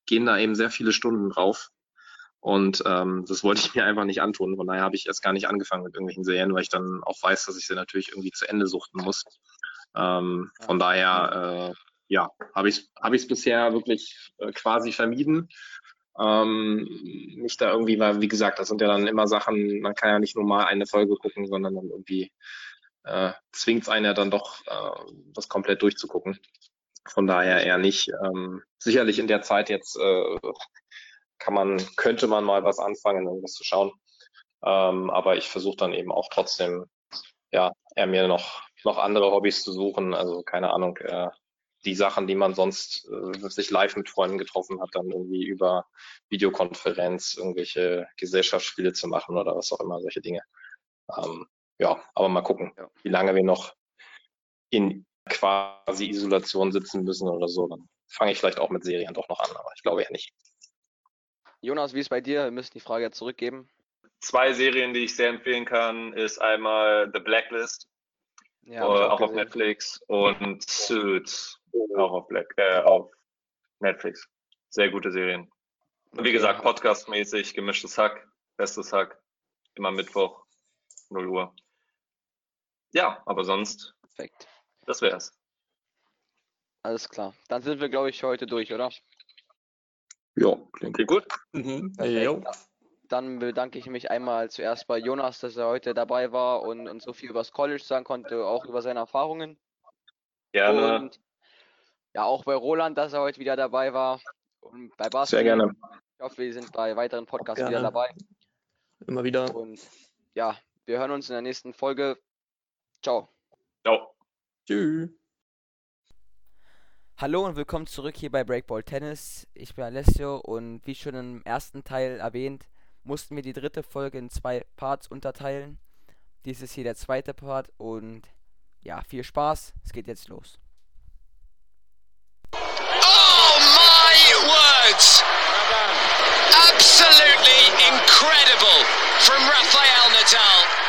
gehen da eben sehr viele Stunden drauf. Und ähm, das wollte ich mir einfach nicht antun. Von daher habe ich erst gar nicht angefangen mit irgendwelchen Serien, weil ich dann auch weiß, dass ich sie natürlich irgendwie zu Ende suchten muss. Ähm, von daher, äh, ja, habe ich es hab ich's bisher wirklich äh, quasi vermieden. Ähm, nicht da irgendwie, weil, wie gesagt, das sind ja dann immer Sachen, man kann ja nicht nur mal eine Folge gucken, sondern dann irgendwie äh, zwingt es einen ja dann doch, äh, das komplett durchzugucken. Von daher eher nicht. Ähm, sicherlich in der Zeit jetzt äh, kann man, könnte man mal was anfangen, irgendwas zu schauen. Ähm, aber ich versuche dann eben auch trotzdem, ja, eher mir noch, noch andere Hobbys zu suchen. Also keine Ahnung, äh, die Sachen, die man sonst äh, sich live mit Freunden getroffen hat, dann irgendwie über Videokonferenz irgendwelche Gesellschaftsspiele zu machen oder was auch immer, solche Dinge. Ähm, ja, aber mal gucken, ja. wie lange wir noch in quasi Isolation sitzen müssen oder so. Dann fange ich vielleicht auch mit Serien doch noch an, aber ich glaube ja nicht. Jonas, wie ist es bei dir? Wir müssen die Frage jetzt zurückgeben. zwei Serien, die ich sehr empfehlen kann, ist einmal The Blacklist, Ja, äh, hab ich auch, auf. Netflix, und Suits, auch auf, Black, äh, auf Netflix. Sehr gute Serien. Und wie gesagt, podcastmäßig, gemischtes Hack, bestes Hack, immer Mittwoch, 0 Uhr. Ja, aber sonst, Perfekt. das wär's. Alles klar. Dann sind wir, glaube ich, heute durch, oder? Ja, klingt Okay, gut. Mhm. Jo. Dann bedanke ich mich einmal zuerst bei Jonas, dass er heute dabei war und uns so viel über das College sagen konnte, auch über seine Erfahrungen. Gerne. Und ja, auch bei Roland, dass er heute wieder dabei war. Und bei Basti. Sehr gerne. Ich hoffe, wir sind bei weiteren Podcasts wieder dabei. Immer wieder. Und ja, wir hören uns in der nächsten Folge. Ciao. Ciao. Tschüss. Hallo und willkommen zurück hier bei Breakball Tennis. Ich bin Alessio und wie schon im ersten Teil erwähnt, mussten wir die dritte Folge in zwei Parts unterteilen. Dies ist hier der zweite Part und ja, viel Spaß. Es geht jetzt los. Absolutely incredible from Rafael Nadal.